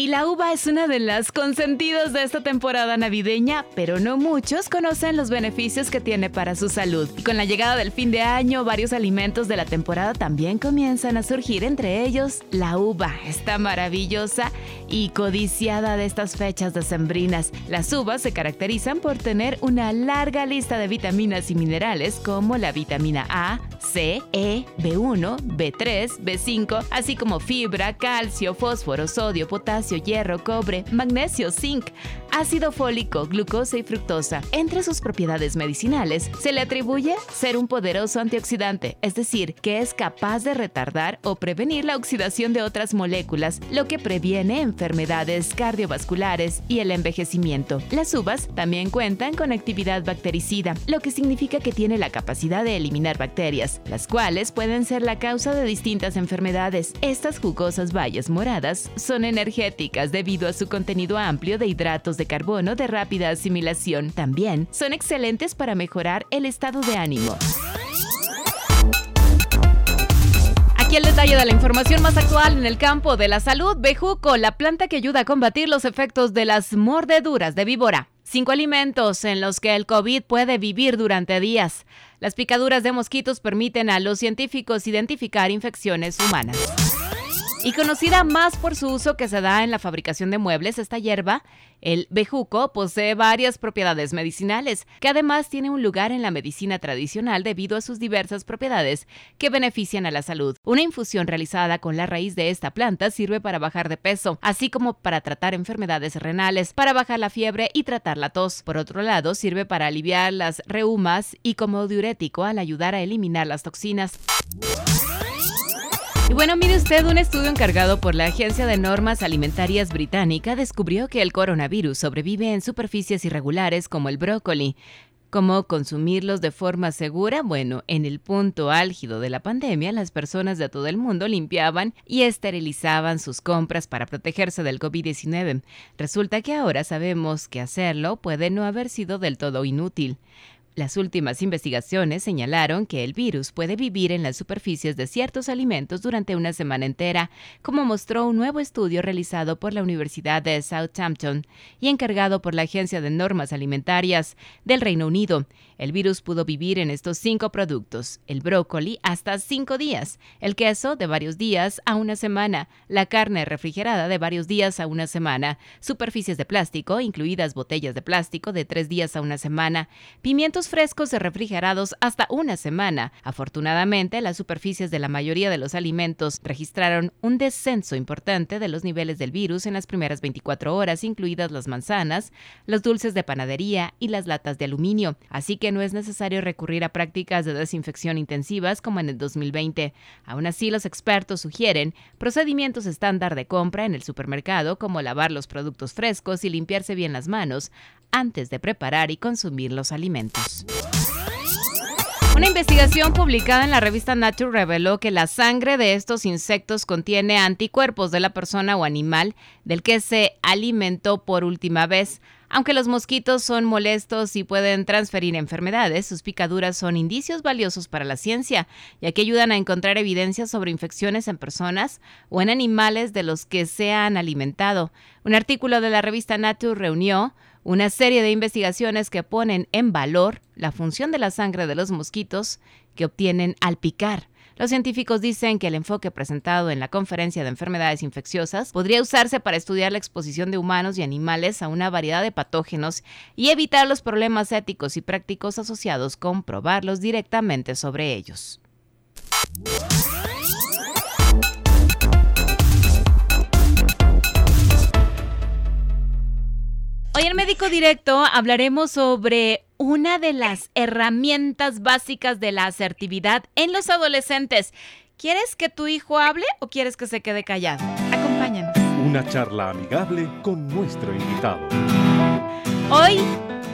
Y la uva es una de las consentidas de esta temporada navideña, pero no muchos conocen los beneficios que tiene para su salud. Y con la llegada del fin de año, varios alimentos de la temporada también comienzan a surgir, entre ellos la uva, esta maravillosa y codiciada de estas fechas decembrinas. Las uvas se caracterizan por tener una larga lista de vitaminas y minerales como la vitamina A, C, E, B1, B3, B5, así como fibra, calcio, fósforo, sodio, potasio, hierro, cobre, magnesio, zinc, ácido fólico, glucosa y fructosa. Entre sus propiedades medicinales se le atribuye ser un poderoso antioxidante, es decir, que es capaz de retardar o prevenir la oxidación de otras moléculas, lo que previene enfermedades cardiovasculares y el envejecimiento. Las uvas también cuentan con actividad bactericida, lo que significa que tiene la capacidad de eliminar bacterias, las cuales pueden ser la causa de distintas enfermedades. Estas jugosas bayas moradas son energéticas debido a su contenido amplio de hidratos de carbono de rápida asimilación. También son excelentes para mejorar el estado de ánimo. Aquí el detalle de la información más actual en el campo de la salud. Bejuco, la planta que ayuda a combatir los efectos de las mordeduras de víbora. Cinco alimentos en los que el COVID puede vivir durante días. Las picaduras de mosquitos permiten a los científicos identificar infecciones humanas. Y conocida más por su uso que se da en la fabricación de muebles, esta hierba, el bejuco, posee varias propiedades medicinales, que además tiene un lugar en la medicina tradicional debido a sus diversas propiedades que benefician a la salud. Una infusión realizada con la raíz de esta planta sirve para bajar de peso, así como para tratar enfermedades renales, para bajar la fiebre y tratar la tos. Por otro lado, sirve para aliviar las reumas y como diurético al ayudar a eliminar las toxinas. Y bueno, mire usted, un estudio encargado por la Agencia de Normas Alimentarias Británica descubrió que el coronavirus sobrevive en superficies irregulares como el brócoli. ¿Cómo consumirlos de forma segura? Bueno, en el punto álgido de la pandemia, las personas de todo el mundo limpiaban y esterilizaban sus compras para protegerse del COVID-19. Resulta que ahora sabemos que hacerlo puede no haber sido del todo inútil. Las últimas investigaciones señalaron que el virus puede vivir en las superficies de ciertos alimentos durante una semana entera, como mostró un nuevo estudio realizado por la Universidad de Southampton y encargado por la Agencia de Normas Alimentarias del Reino Unido. El virus pudo vivir en estos cinco productos, el brócoli hasta cinco días, el queso de varios días a una semana, la carne refrigerada de varios días a una semana, superficies de plástico, incluidas botellas de plástico de tres días a una semana, pimientos frescos refrigerados hasta una semana. Afortunadamente, las superficies de la mayoría de los alimentos registraron un descenso importante de los niveles del virus en las primeras 24 horas, incluidas las manzanas, los dulces de panadería y las latas de aluminio. Así que no es necesario recurrir a prácticas de desinfección intensivas como en el 2020. Aún así, los expertos sugieren procedimientos estándar de compra en el supermercado como lavar los productos frescos y limpiarse bien las manos antes de preparar y consumir los alimentos. Una investigación publicada en la revista Nature reveló que la sangre de estos insectos contiene anticuerpos de la persona o animal del que se alimentó por última vez. Aunque los mosquitos son molestos y pueden transferir enfermedades, sus picaduras son indicios valiosos para la ciencia, ya que ayudan a encontrar evidencia sobre infecciones en personas o en animales de los que se han alimentado. Un artículo de la revista Nature reunió una serie de investigaciones que ponen en valor la función de la sangre de los mosquitos que obtienen al picar. Los científicos dicen que el enfoque presentado en la conferencia de enfermedades infecciosas podría usarse para estudiar la exposición de humanos y animales a una variedad de patógenos y evitar los problemas éticos y prácticos asociados con probarlos directamente sobre ellos. Hoy en Médico Directo hablaremos sobre una de las herramientas básicas de la asertividad en los adolescentes. ¿Quieres que tu hijo hable o quieres que se quede callado? Acompáñanos. Una charla amigable con nuestro invitado. Hoy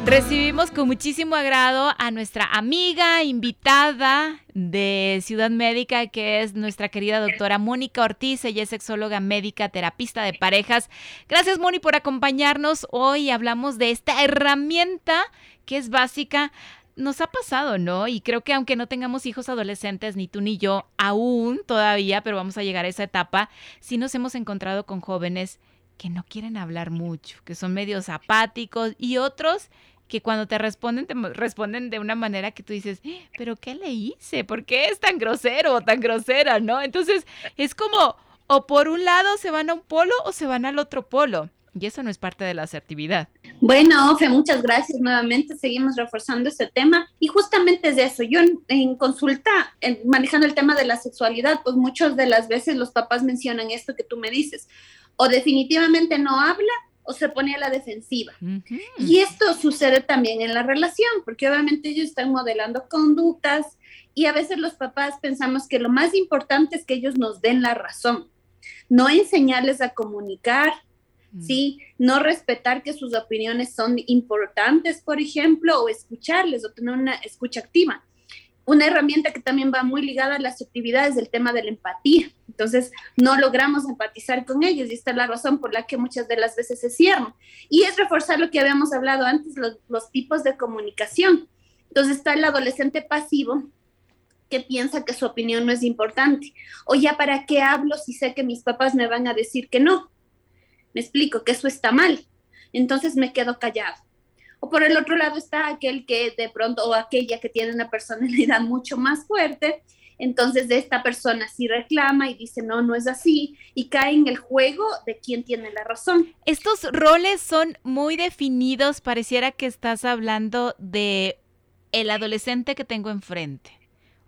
Recibimos con muchísimo agrado a nuestra amiga invitada de Ciudad Médica, que es nuestra querida doctora Mónica Ortiz. Ella es sexóloga médica, terapista de parejas. Gracias, Moni, por acompañarnos. Hoy hablamos de esta herramienta que es básica. Nos ha pasado, ¿no? Y creo que aunque no tengamos hijos adolescentes, ni tú ni yo, aún todavía, pero vamos a llegar a esa etapa, sí nos hemos encontrado con jóvenes que no quieren hablar mucho, que son medios apáticos y otros que cuando te responden, te responden de una manera que tú dices, eh, pero ¿qué le hice? ¿Por qué es tan grosero o tan grosera? ¿No? Entonces es como, o por un lado se van a un polo o se van al otro polo. Y eso no es parte de la asertividad. Bueno, Ofe, muchas gracias nuevamente. Seguimos reforzando este tema. Y justamente es eso. Yo en, consulta, manejando el tema de la sexualidad, pues muchas de las veces los papás mencionan esto que tú me dices. O definitivamente no habla o se pone a la defensiva. Y esto sucede también en la relación, porque obviamente ellos están modelando conductas y a veces los papás pensamos que lo más importante es que ellos nos den la razón, no enseñarles a comunicar, ¿sí? No respetar que sus opiniones son importantes, por ejemplo, o escucharles o tener una escucha activa una herramienta que también va muy ligada a las actividades del tema de la empatía. Entonces, no logramos empatizar con ellos y esta es la razón por la que muchas de las veces se cierran. Y es reforzar lo que habíamos hablado antes, los, tipos de comunicación. Entonces, está el adolescente pasivo que piensa que su opinión no es importante. O ya, ¿para qué hablo si sé que mis papás me van a decir que no? Me explico que eso está mal. Entonces me quedo callado. O por el otro lado está aquel que de pronto, o aquella que tiene una personalidad mucho más fuerte, entonces esta persona sí reclama y dice, no, no es así, y cae en el juego de quién tiene la razón. Estos roles son muy definidos, pareciera que estás hablando de el adolescente que tengo enfrente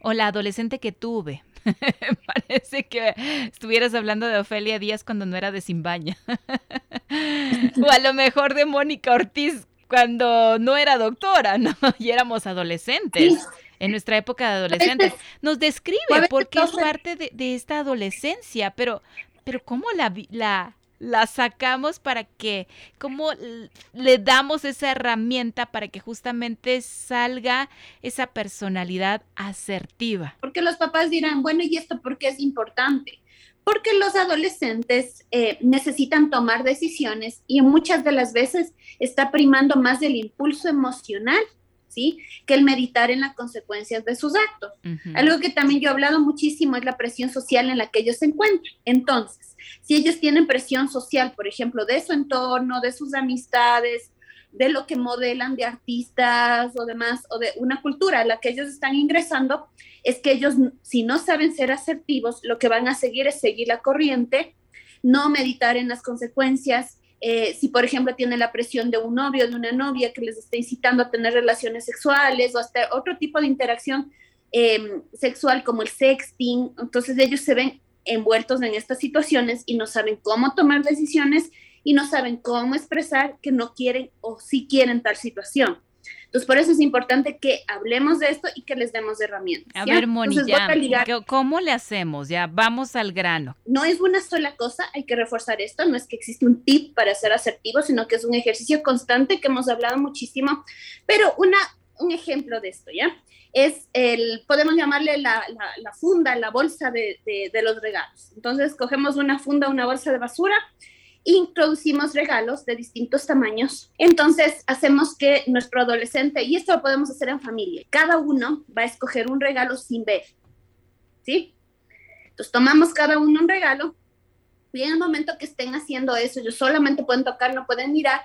o la adolescente que tuve. Parece que estuvieras hablando de Ofelia Díaz cuando no era de Simbaña. o a lo mejor de Mónica Ortiz cuando no era doctora, ¿no? Y éramos adolescentes. En nuestra época de adolescentes. Nos describe porque es parte de, esta adolescencia, pero, pero ¿cómo la, la, la sacamos para que, cómo le damos esa herramienta para que justamente salga esa personalidad asertiva? Porque los papás dirán, bueno, ¿y esto por qué es importante? Porque los adolescentes eh, necesitan tomar decisiones y muchas de las veces está primando más del impulso emocional, ¿sí? Que el meditar en las consecuencias de sus actos. Algo que también yo he hablado muchísimo es la presión social en la que ellos se encuentran. Entonces, si ellos tienen presión social, por ejemplo, de su entorno, de sus amistades, de lo que modelan de artistas o demás, o de una cultura a la que ellos están ingresando, es que ellos, si no saben ser asertivos, lo que van a seguir es seguir la corriente, no meditar en las consecuencias. Eh, si, por ejemplo, tienen la presión de un novio, de una novia que les está incitando a tener relaciones sexuales o hasta otro tipo de interacción em, sexual como el sexting, entonces ellos se ven envueltos en estas situaciones y no saben cómo tomar decisiones y no saben cómo expresar que no quieren o sí quieren tal situación. Entonces, por eso es importante que hablemos de esto y que les demos herramientas. A ver, Moni, ¿cómo le hacemos? Ya, vamos al grano. No es una sola cosa, hay que reforzar esto, no es que existe un tip para ser asertivo, sino que es un ejercicio constante que hemos hablado muchísimo, pero una, un ejemplo de esto, ¿ya? Es el, podemos llamarle la, la, funda, la bolsa de, de, de los regalos. Entonces, cogemos una funda, una bolsa de basura, introducimos regalos de distintos tamaños. Entonces hacemos que nuestro adolescente, y esto lo podemos hacer en familia, cada uno va a escoger un regalo sin ver. ¿Sí? Entonces tomamos cada uno un regalo y en el momento que estén haciendo eso, ellos solamente pueden tocar, no pueden mirar,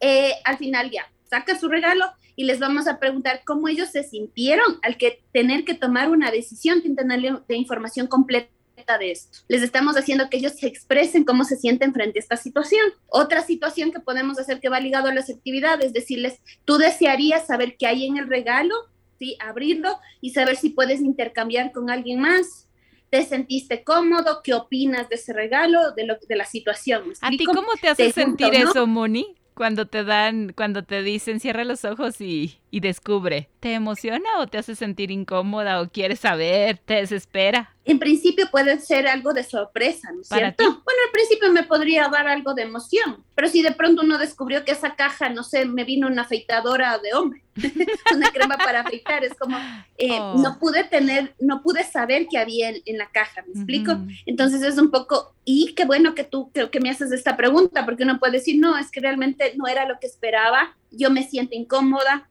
eh, al final ya, saca su regalo y les vamos a preguntar cómo ellos se sintieron al que tener que tomar una decisión sin tener de información completa de esto. Les estamos haciendo que ellos se expresen cómo se sienten frente a esta situación. Otra situación que podemos hacer que va ligado a las actividades, decirles, tú desearías saber qué hay en el regalo, ¿sí? Abrirlo y saber si puedes intercambiar con alguien más. ¿Te sentiste cómodo? ¿Qué opinas de ese regalo, de, lo, de la situación? ¿A ti cómo te hace sentir eso, Moni? Cuando te dan, cuando te dicen cierra los ojos y y descubre, ¿te emociona o te hace sentir incómoda o quieres saber, te desespera? En principio puede ser algo de sorpresa, ¿no es cierto? Bueno, al principio me podría dar algo de emoción, pero si de pronto uno descubrió que esa caja, no sé, me vino una afeitadora de hombre, una crema para afeitar, es como, eh, oh. no pude tener, no pude saber qué había en, la caja, ¿me explico? Entonces es un poco, y qué bueno que tú creo que me haces esta pregunta, porque uno puede decir, no, es que realmente no era lo que esperaba, yo me siento incómoda,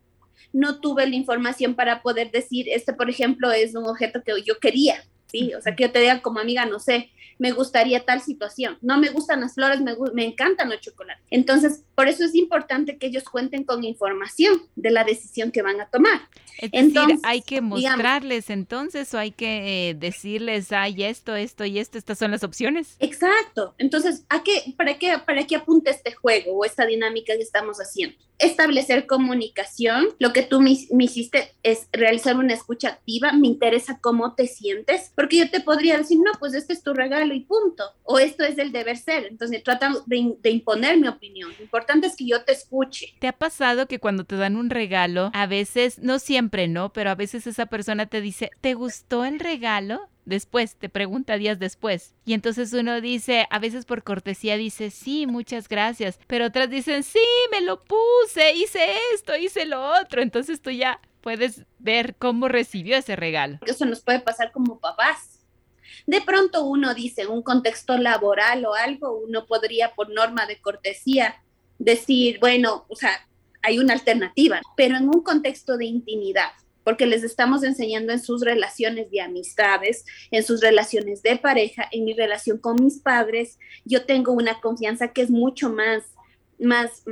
no tuve la información para poder decir, este, por ejemplo, es un objeto que yo quería, ¿sí? O sea, que yo te diga como amiga, no sé, me gustaría tal situación. No me gustan las flores, me, me encantan los chocolates. Entonces, por eso es importante que ellos cuenten con información de la decisión que van a tomar. Es entonces, hay que mostrarles entonces o hay que eh, decirles, hay esto, esto y esto, estas son las opciones. Exacto. Entonces, ¿a qué, para, qué, ¿para qué apunta este juego o esta dinámica que estamos haciendo? Establecer comunicación. Lo que tú me, me hiciste es realizar una escucha activa. Me interesa cómo te sientes, porque yo te podría decir, no, pues este es tu regalo y punto. O esto es el deber ser. Entonces, tratan de, de imponer mi opinión. Lo importante es que yo te escuche. ¿Te ha pasado que cuando te dan un regalo, a veces, no siempre, ¿no? Pero a veces esa persona te dice, ¿te gustó el regalo? después, te pregunta días después. Y entonces uno dice, a veces por cortesía dice, sí, muchas gracias, pero otras dicen, sí, me lo puse, hice esto, hice lo otro. Entonces tú ya puedes ver cómo recibió ese regalo. Eso nos puede pasar como papás. De pronto uno dice, en un contexto laboral o algo, uno podría por norma de cortesía decir, bueno, o sea, hay una alternativa, pero en un contexto de intimidad, porque les estamos enseñando en sus relaciones de amistades, en sus relaciones de pareja, en mi relación con mis padres, yo tengo una confianza que es mucho más más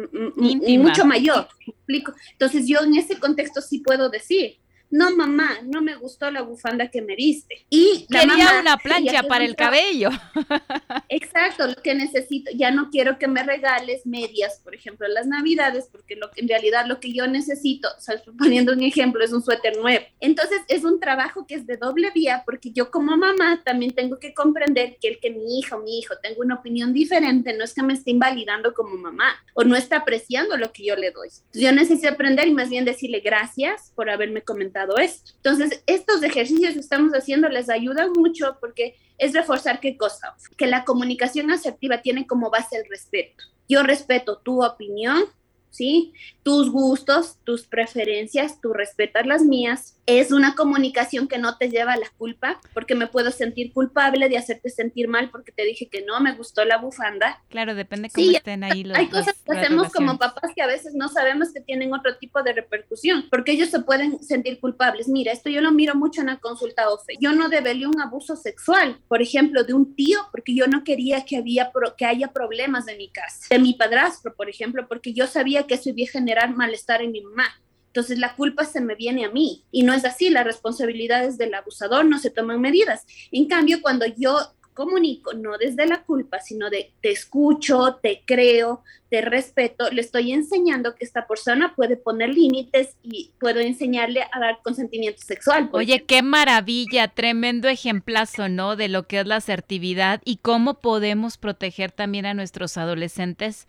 mucho mayor, explico. Entonces yo en ese contexto sí puedo decir, no mamá, no me gustó la bufanda que me diste. Y Quería una plancha para el cabello. Exacto, lo que necesito, ya no quiero que me regales medias, por ejemplo, las navidades, porque lo que en realidad lo que yo necesito, o sea, poniendo un ejemplo, es un suéter nuevo. Entonces es un trabajo que es de doble vía, porque yo como mamá también tengo que comprender que el que mi hija o mi hijo tenga una opinión diferente no es que me esté invalidando como mamá o no está apreciando lo que yo le doy. yo necesito aprender y más bien decirle gracias por haberme comentado esto. Entonces, estos ejercicios que estamos haciendo les ayudan mucho porque es reforzar qué cosa, que la comunicación asertiva tiene como base el respeto. Yo respeto tu opinión, ¿sí? Tus gustos, tus preferencias, tú respetas las mías. Es una comunicación que no te lleva a la culpa, porque me puedo sentir culpable de hacerte sentir mal porque te dije que no me gustó la bufanda. Claro, depende cómo estén ahí los Hay cosas que hacemos como papás que a veces no sabemos que tienen otro tipo de repercusión, porque ellos se pueden sentir culpables. Mira, esto yo lo miro mucho en la consulta OFE. Yo no develé un abuso sexual, por ejemplo, de un tío, porque yo no quería que, había que haya problemas en mi casa. De mi padrastro, por ejemplo, porque yo sabía que eso iba a generar malestar en mi mamá. Entonces la culpa se me viene a mí y no es así, las responsabilidades del abusador no se toman medidas. En cambio, cuando yo comunico, no desde la culpa, sino de te escucho, te creo, te respeto, le estoy enseñando que esta persona puede poner límites y puedo enseñarle a dar consentimiento sexual. Oye, qué maravilla, tremendo ejemplazo, ¿no? De lo que es la asertividad y cómo podemos proteger también a nuestros adolescentes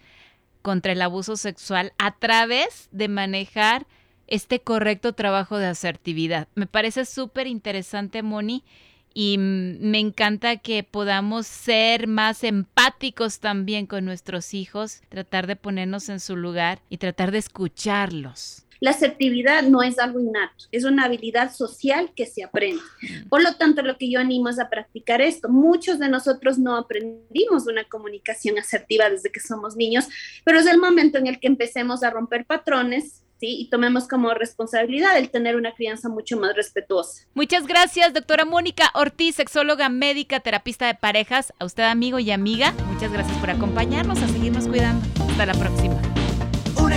contra el abuso sexual a través de manejar este correcto trabajo de asertividad. Me parece súper interesante, Moni, y me encanta que podamos ser más empáticos también con nuestros hijos, tratar de ponernos en su lugar y tratar de escucharlos. La asertividad no es algo innato, es una habilidad social que se aprende. Por lo tanto, lo que yo animo es a practicar esto. Muchos de nosotros no aprendimos una comunicación asertiva desde que somos niños, pero es el momento en el que empecemos a romper patrones y tomemos como responsabilidad el tener una crianza mucho más respetuosa. Muchas gracias, doctora Mónica Ortiz, sexóloga médica, terapista de parejas. A usted, amigo y amiga, muchas gracias por acompañarnos, a seguirnos cuidando. Hasta la próxima